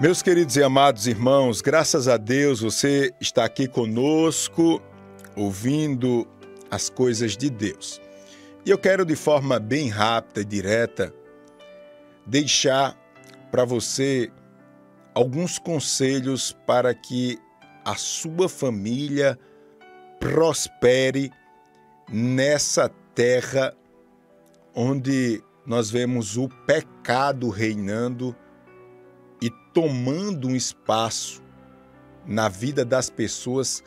Meus queridos e amados irmãos, graças a Deus você está aqui conosco, ouvindo as coisas de Deus. E eu quero, de forma bem rápida e direta, deixar para você alguns conselhos para que a sua família prospere nessa terra onde nós vemos o pecado reinando tomando um espaço na vida das pessoas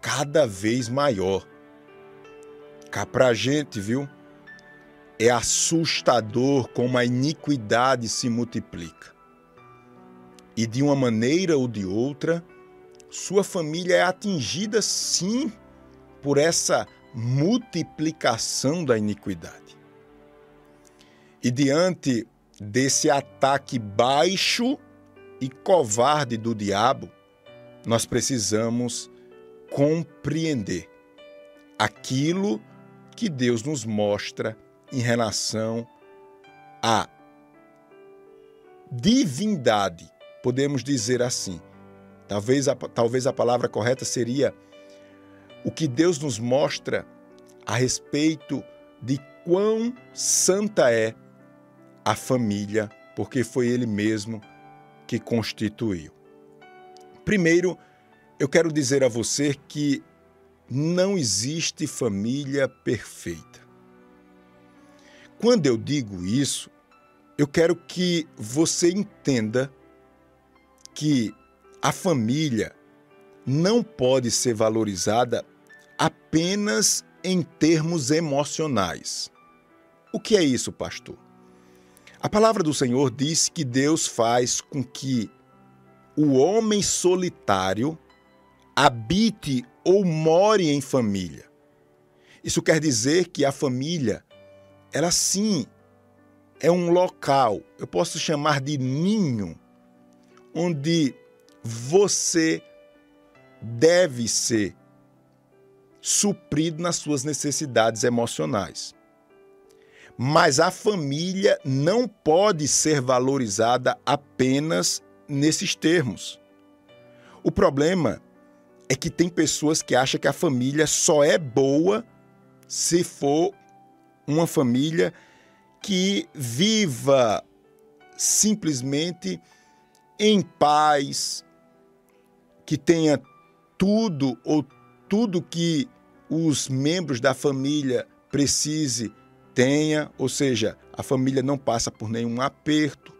cada vez maior. Cá pra gente, viu? É assustador como a iniquidade se multiplica. E de uma maneira ou de outra, sua família é atingida sim por essa multiplicação da iniquidade. E diante desse ataque baixo e covarde do diabo, nós precisamos compreender aquilo que Deus nos mostra em relação à divindade, podemos dizer assim. Talvez a, talvez a palavra correta seria o que Deus nos mostra a respeito de quão santa é a família, porque foi Ele mesmo que constituiu. Primeiro, eu quero dizer a você que não existe família perfeita. Quando eu digo isso, eu quero que você entenda que a família não pode ser valorizada apenas em termos emocionais. O que é isso, pastor? A palavra do Senhor diz que Deus faz com que o homem solitário habite ou more em família. Isso quer dizer que a família, ela sim é um local, eu posso chamar de ninho, onde você deve ser suprido nas suas necessidades emocionais. Mas a família não pode ser valorizada apenas nesses termos. O problema é que tem pessoas que acham que a família só é boa se for uma família que viva simplesmente em paz, que tenha tudo ou tudo que os membros da família precise tenha, ou seja, a família não passa por nenhum aperto.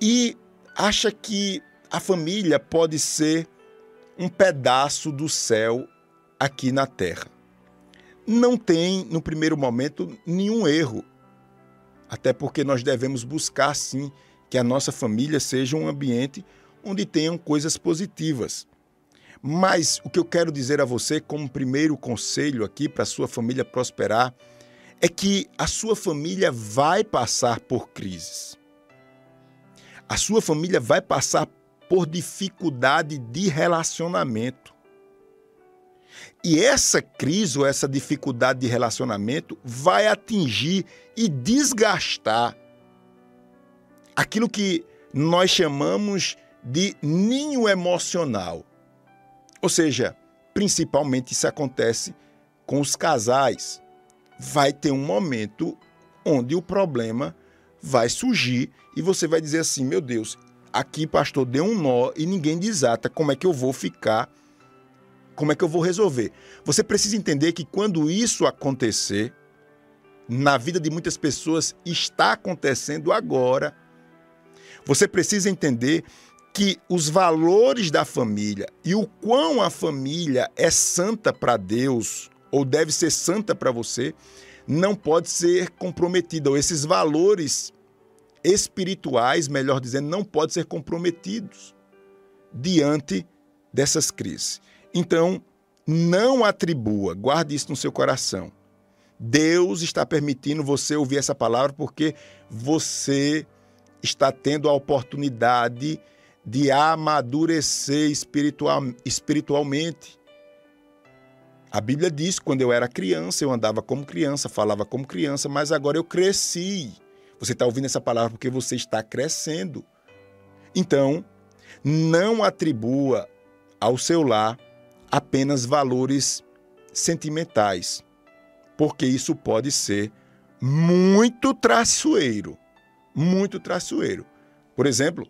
E acha que a família pode ser um pedaço do céu aqui na terra. Não tem, no primeiro momento, nenhum erro. Até porque nós devemos buscar, sim, que a nossa família seja um ambiente onde tenham coisas positivas. Mas o que eu quero dizer a você, como primeiro conselho aqui para a sua família prosperar, é que a sua família vai passar por crises. A sua família vai passar por dificuldade de relacionamento. E essa crise ou essa dificuldade de relacionamento vai atingir e desgastar aquilo que nós chamamos de ninho emocional. Ou seja, principalmente isso acontece com os casais. Vai ter um momento onde o problema vai surgir e você vai dizer assim: meu Deus, aqui, pastor, deu um nó e ninguém desata. Como é que eu vou ficar? Como é que eu vou resolver? Você precisa entender que quando isso acontecer, na vida de muitas pessoas, está acontecendo agora. Você precisa entender que os valores da família e o quão a família é santa para Deus ou deve ser santa para você não pode ser comprometida. Ou esses valores espirituais, melhor dizendo, não podem ser comprometidos diante dessas crises. Então, não atribua, guarde isso no seu coração. Deus está permitindo você ouvir essa palavra porque você está tendo a oportunidade de amadurecer espiritual, espiritualmente. A Bíblia diz: quando eu era criança, eu andava como criança, falava como criança, mas agora eu cresci. Você está ouvindo essa palavra porque você está crescendo. Então, não atribua ao seu lar apenas valores sentimentais, porque isso pode ser muito traiçoeiro, muito traiçoeiro. Por exemplo,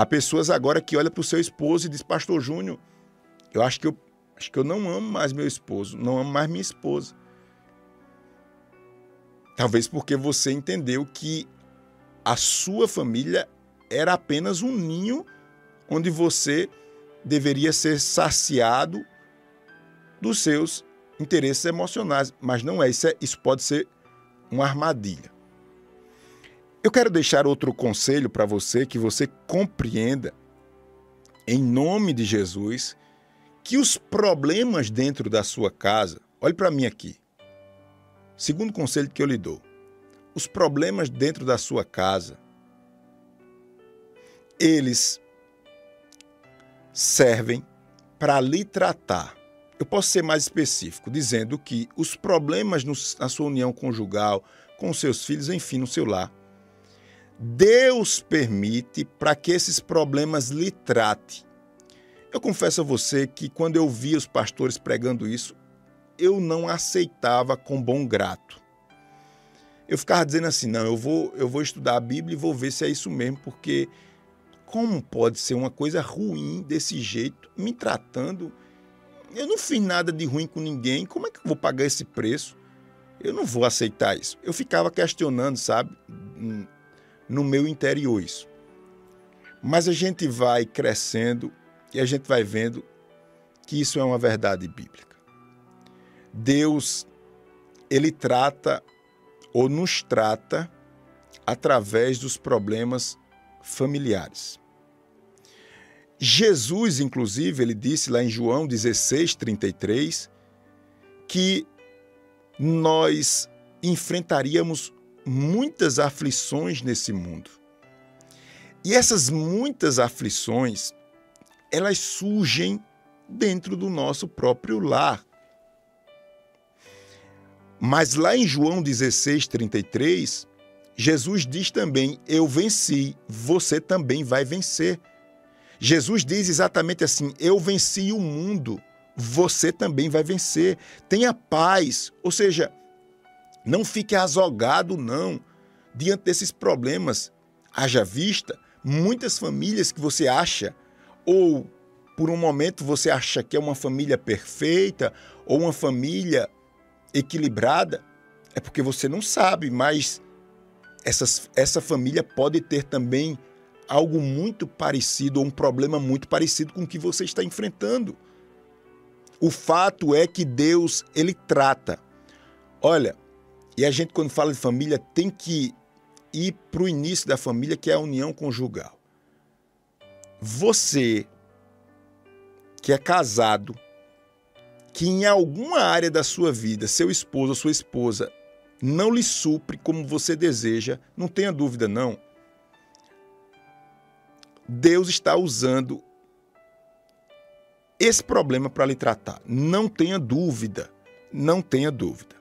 há pessoas agora que olham para o seu esposo e diz, Pastor Júnior, eu acho que eu acho que eu não amo mais meu esposo, não amo mais minha esposa. Talvez porque você entendeu que a sua família era apenas um ninho onde você deveria ser saciado dos seus interesses emocionais, mas não é isso, é, isso pode ser uma armadilha. Eu quero deixar outro conselho para você que você compreenda em nome de Jesus que os problemas dentro da sua casa, olhe para mim aqui. Segundo conselho que eu lhe dou, os problemas dentro da sua casa, eles servem para lhe tratar. Eu posso ser mais específico, dizendo que os problemas no, na sua união conjugal, com seus filhos, enfim, no seu lar, Deus permite para que esses problemas lhe trate. Eu confesso a você que quando eu vi os pastores pregando isso, eu não aceitava com bom grato. Eu ficava dizendo assim, não, eu vou, eu vou estudar a Bíblia e vou ver se é isso mesmo, porque como pode ser uma coisa ruim desse jeito, me tratando? Eu não fiz nada de ruim com ninguém, como é que eu vou pagar esse preço? Eu não vou aceitar isso. Eu ficava questionando, sabe, no meu interior isso. Mas a gente vai crescendo e a gente vai vendo que isso é uma verdade bíblica. Deus ele trata ou nos trata através dos problemas familiares. Jesus, inclusive, ele disse lá em João 16, 33, que nós enfrentaríamos muitas aflições nesse mundo. E essas muitas aflições, elas surgem dentro do nosso próprio lar. Mas lá em João 16, 33, Jesus diz também: Eu venci, você também vai vencer. Jesus diz exatamente assim: Eu venci o mundo, você também vai vencer. Tenha paz, ou seja, não fique azogado, não, diante desses problemas. Haja vista muitas famílias que você acha, ou por um momento você acha que é uma família perfeita, ou uma família equilibrada, é porque você não sabe, mas essas, essa família pode ter também algo muito parecido ou um problema muito parecido com o que você está enfrentando. O fato é que Deus, ele trata. Olha, e a gente quando fala de família tem que ir para o início da família, que é a união conjugal. Você que é casado, que em alguma área da sua vida, seu esposo ou sua esposa não lhe supre como você deseja, não tenha dúvida não. Deus está usando esse problema para lhe tratar. Não tenha dúvida, não tenha dúvida.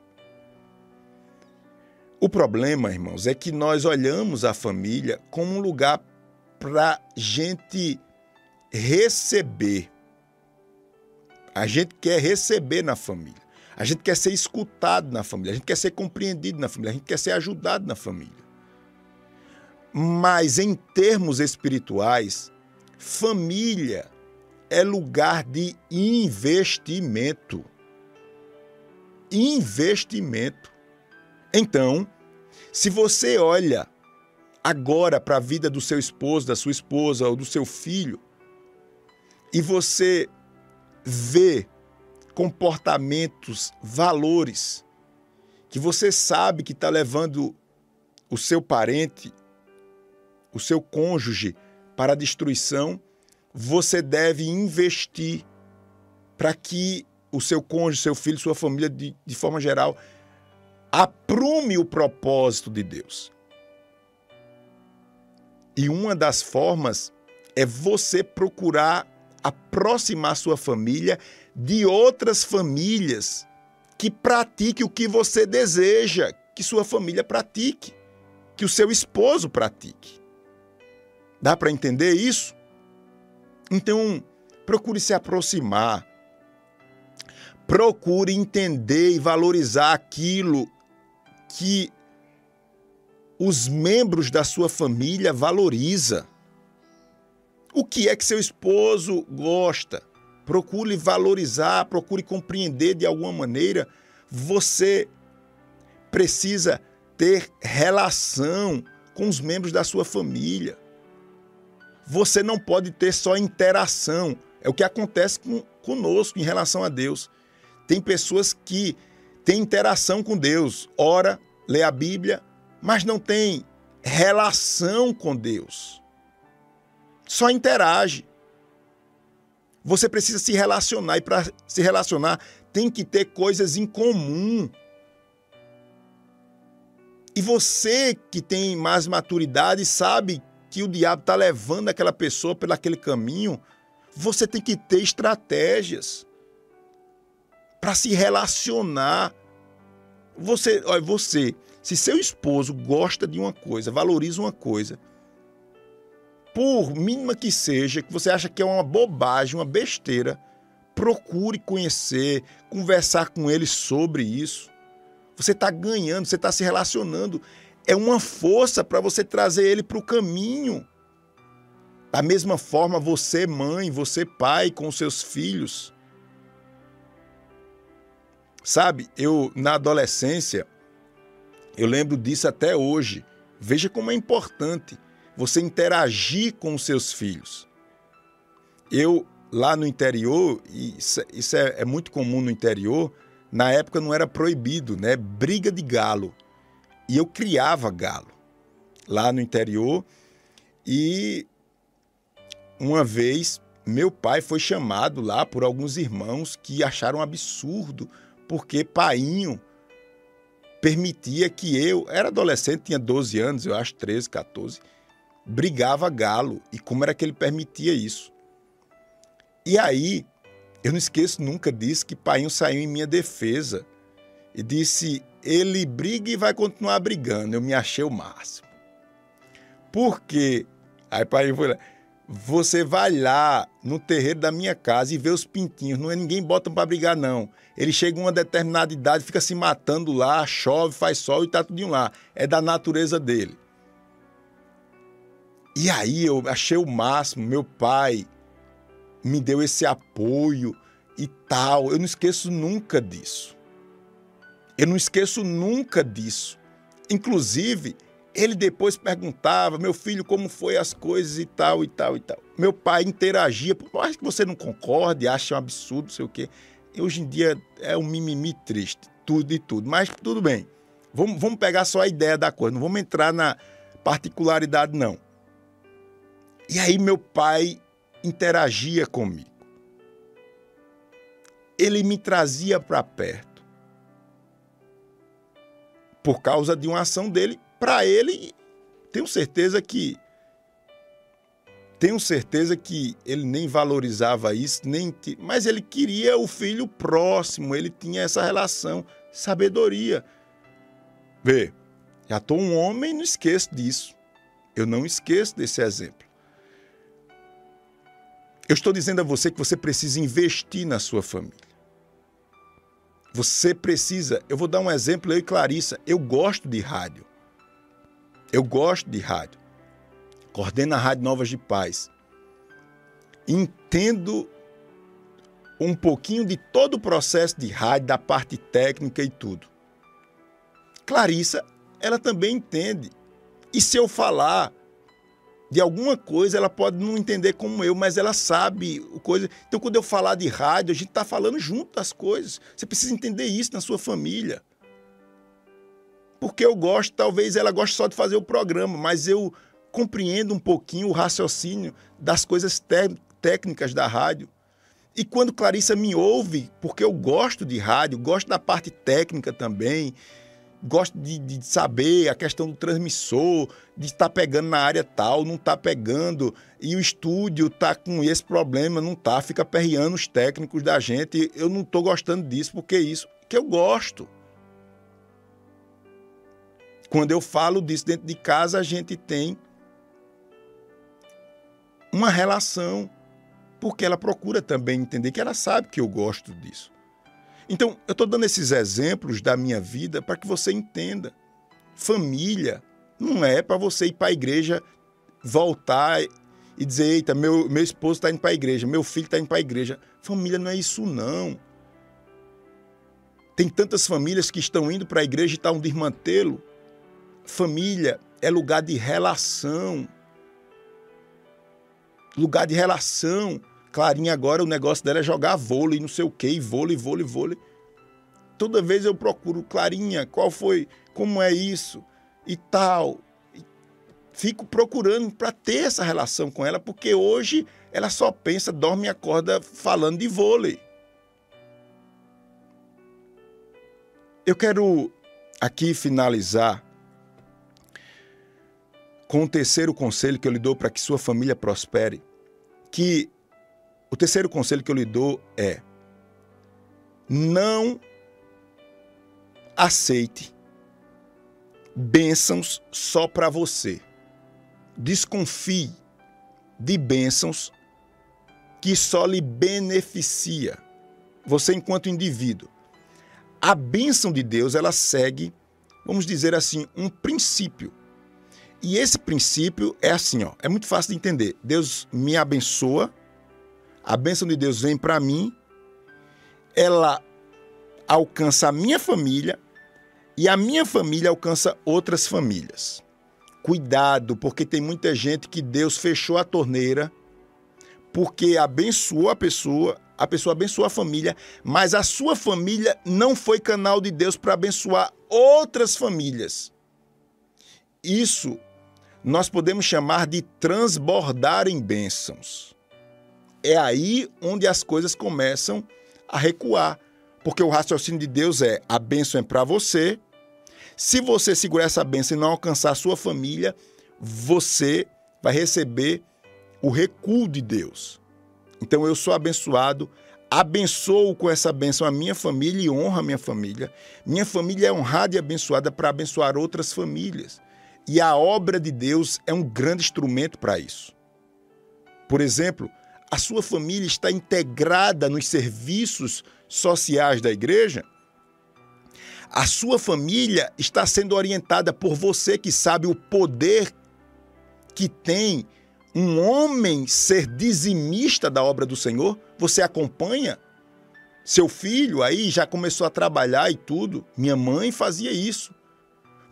O problema, irmãos, é que nós olhamos a família como um lugar para gente receber a gente quer receber na família. A gente quer ser escutado na família. A gente quer ser compreendido na família. A gente quer ser ajudado na família. Mas em termos espirituais, família é lugar de investimento. Investimento. Então, se você olha agora para a vida do seu esposo, da sua esposa ou do seu filho, e você vê comportamentos, valores que você sabe que está levando o seu parente, o seu cônjuge para a destruição, você deve investir para que o seu cônjuge, seu filho, sua família, de, de forma geral, aprume o propósito de Deus. E uma das formas é você procurar aproximar sua família de outras famílias que pratique o que você deseja que sua família pratique. que o seu esposo pratique. Dá para entender isso? Então, procure se aproximar. Procure entender e valorizar aquilo que os membros da sua família valoriza. O que é que seu esposo gosta? Procure valorizar, procure compreender de alguma maneira. Você precisa ter relação com os membros da sua família. Você não pode ter só interação. É o que acontece com, conosco em relação a Deus. Tem pessoas que têm interação com Deus, ora, lê a Bíblia, mas não tem relação com Deus. Só interage. Você precisa se relacionar e para se relacionar tem que ter coisas em comum. E você que tem mais maturidade sabe que o diabo está levando aquela pessoa pelo aquele caminho, você tem que ter estratégias para se relacionar. Você, olha, você, se seu esposo gosta de uma coisa, valoriza uma coisa, por mínima que seja, que você acha que é uma bobagem, uma besteira, procure conhecer, conversar com ele sobre isso. Você está ganhando, você está se relacionando é uma força para você trazer ele para o caminho. Da mesma forma, você, mãe, você, pai, com seus filhos. Sabe, eu, na adolescência, eu lembro disso até hoje. Veja como é importante você interagir com os seus filhos. Eu, lá no interior, e isso é, é muito comum no interior, na época não era proibido, né? Briga de galo. E eu criava galo lá no interior. E uma vez meu pai foi chamado lá por alguns irmãos que acharam absurdo, porque painho permitia que eu, era adolescente, tinha 12 anos, eu acho 13, 14, brigava galo. E como era que ele permitia isso? E aí, eu não esqueço nunca disso, que painho saiu em minha defesa e disse: ele briga e vai continuar brigando. Eu me achei o máximo. Por quê? Aí pai foi lá. Você vai lá no terreiro da minha casa e vê os pintinhos. Não é ninguém bota para brigar, não. Ele chega a uma determinada idade, fica se matando lá, chove, faz sol e tá tudo lá. É da natureza dele. E aí eu achei o máximo. Meu pai me deu esse apoio e tal. Eu não esqueço nunca disso. Eu não esqueço nunca disso. Inclusive, ele depois perguntava, meu filho, como foi as coisas e tal, e tal, e tal. Meu pai interagia, por mais que você não concorde, ache um absurdo, não sei o quê. E hoje em dia é um mimimi triste, tudo e tudo. Mas tudo bem. Vamos, vamos pegar só a ideia da coisa, não vamos entrar na particularidade, não. E aí meu pai interagia comigo. Ele me trazia para perto por causa de uma ação dele, para ele, tenho certeza que tenho certeza que ele nem valorizava isso, nem mas ele queria o filho próximo, ele tinha essa relação, sabedoria. Vê, já estou um homem não esqueço disso. Eu não esqueço desse exemplo. Eu estou dizendo a você que você precisa investir na sua família. Você precisa. Eu vou dar um exemplo, eu e Clarissa. Eu gosto de rádio. Eu gosto de rádio. Coordeno a Rádio Novas de Paz. Entendo um pouquinho de todo o processo de rádio, da parte técnica e tudo. Clarissa, ela também entende. E se eu falar de alguma coisa, ela pode não entender como eu, mas ela sabe coisa. Então, quando eu falar de rádio, a gente está falando junto das coisas. Você precisa entender isso na sua família. Porque eu gosto, talvez ela goste só de fazer o programa, mas eu compreendo um pouquinho o raciocínio das coisas técnicas da rádio. E quando Clarissa me ouve, porque eu gosto de rádio, gosto da parte técnica também, gosto de, de, saber a questão do transmissor, de estar tá pegando na área tal, não está pegando, e o estúdio está com esse problema, não está, fica perreando os técnicos da gente. Eu não estou gostando disso, porque é isso que eu gosto. Quando eu falo disso dentro de casa, a gente tem uma relação, porque ela procura também entender que ela sabe que eu gosto disso. Então, eu estou dando esses exemplos da minha vida para que você entenda. Família não é para você ir para a igreja, voltar e dizer: eita, meu, meu esposo está indo para a igreja, meu filho está indo para a igreja. Família não é isso, não. Tem tantas famílias que estão indo para a igreja e estão tá desmantelo. Família é lugar de relação. Lugar de relação. Clarinha agora o negócio dela é jogar vôlei, não sei o quê, vôlei, vôlei, vôlei. Toda vez eu procuro, Clarinha, qual foi, como é isso e tal. Fico procurando para ter essa relação com ela, porque hoje ela só pensa, dorme e acorda falando de vôlei. Eu quero aqui finalizar com o terceiro conselho que eu lhe dou para que sua família prospere, que o terceiro conselho que eu lhe dou é: não aceite bênçãos só para você. Desconfie de bênçãos que só lhe beneficia você enquanto indivíduo. A bênção de Deus, ela segue, vamos dizer assim, um princípio. E esse princípio é assim, ó, é muito fácil de entender. Deus me abençoa a bênção de Deus vem para mim, ela alcança a minha família e a minha família alcança outras famílias. Cuidado, porque tem muita gente que Deus fechou a torneira porque abençoou a pessoa, a pessoa abençoou a família, mas a sua família não foi canal de Deus para abençoar outras famílias. Isso nós podemos chamar de transbordar em bênçãos é aí onde as coisas começam a recuar. Porque o raciocínio de Deus é: a bênção é para você. Se você segurar essa bênção e não alcançar a sua família, você vai receber o recuo de Deus. Então eu sou abençoado, abençoo com essa bênção a minha família e honro a minha família. Minha família é honrada e abençoada para abençoar outras famílias. E a obra de Deus é um grande instrumento para isso. Por exemplo, a sua família está integrada nos serviços sociais da igreja, a sua família está sendo orientada por você que sabe o poder que tem um homem ser dizimista da obra do Senhor, você acompanha? Seu filho aí já começou a trabalhar e tudo. Minha mãe fazia isso.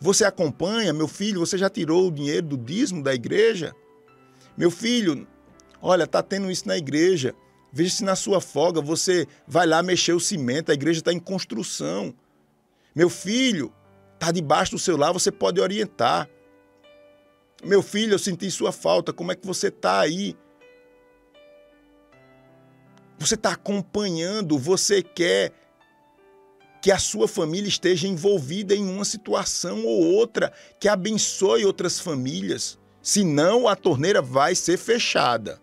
Você acompanha, meu filho, você já tirou o dinheiro do dízimo da igreja? Meu filho, Olha, tá tendo isso na igreja. Veja se na sua folga você vai lá mexer o cimento, a igreja está em construção. Meu filho, tá debaixo do seu lar, você pode orientar. Meu filho, eu senti sua falta, como é que você tá aí? Você está acompanhando, você quer que a sua família esteja envolvida em uma situação ou outra que abençoe outras famílias. Senão, a torneira vai ser fechada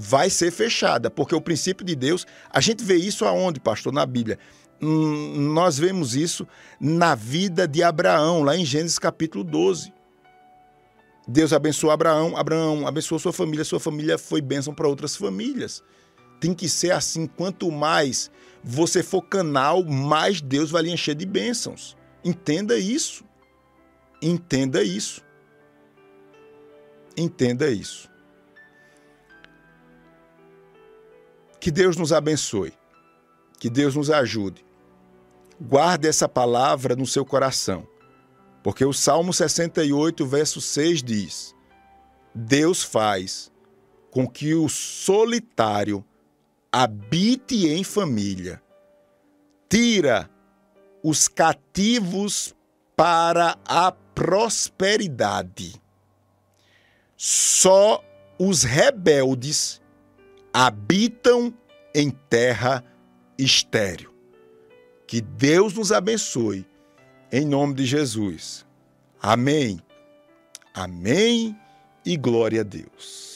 vai ser fechada, porque o princípio de Deus, a gente vê isso aonde, pastor? Na Bíblia. Hum, nós vemos isso na vida de Abraão, lá em Gênesis capítulo 12. Deus abençoou Abraão, Abraão abençoou sua família, sua família foi bênção para outras famílias. Tem que ser assim, quanto mais você for canal, mais Deus vai lhe encher de bênçãos. Entenda isso. Entenda isso. Entenda isso. Que Deus nos abençoe. Que Deus nos ajude. Guarde essa palavra no seu coração. Porque o Salmo 68, verso 6 diz: Deus faz com que o solitário habite em família, tira os cativos para a prosperidade. Só os rebeldes habitam em terra estéril. Que Deus nos abençoe, em nome de Jesus. Amém. Amém e glória a Deus.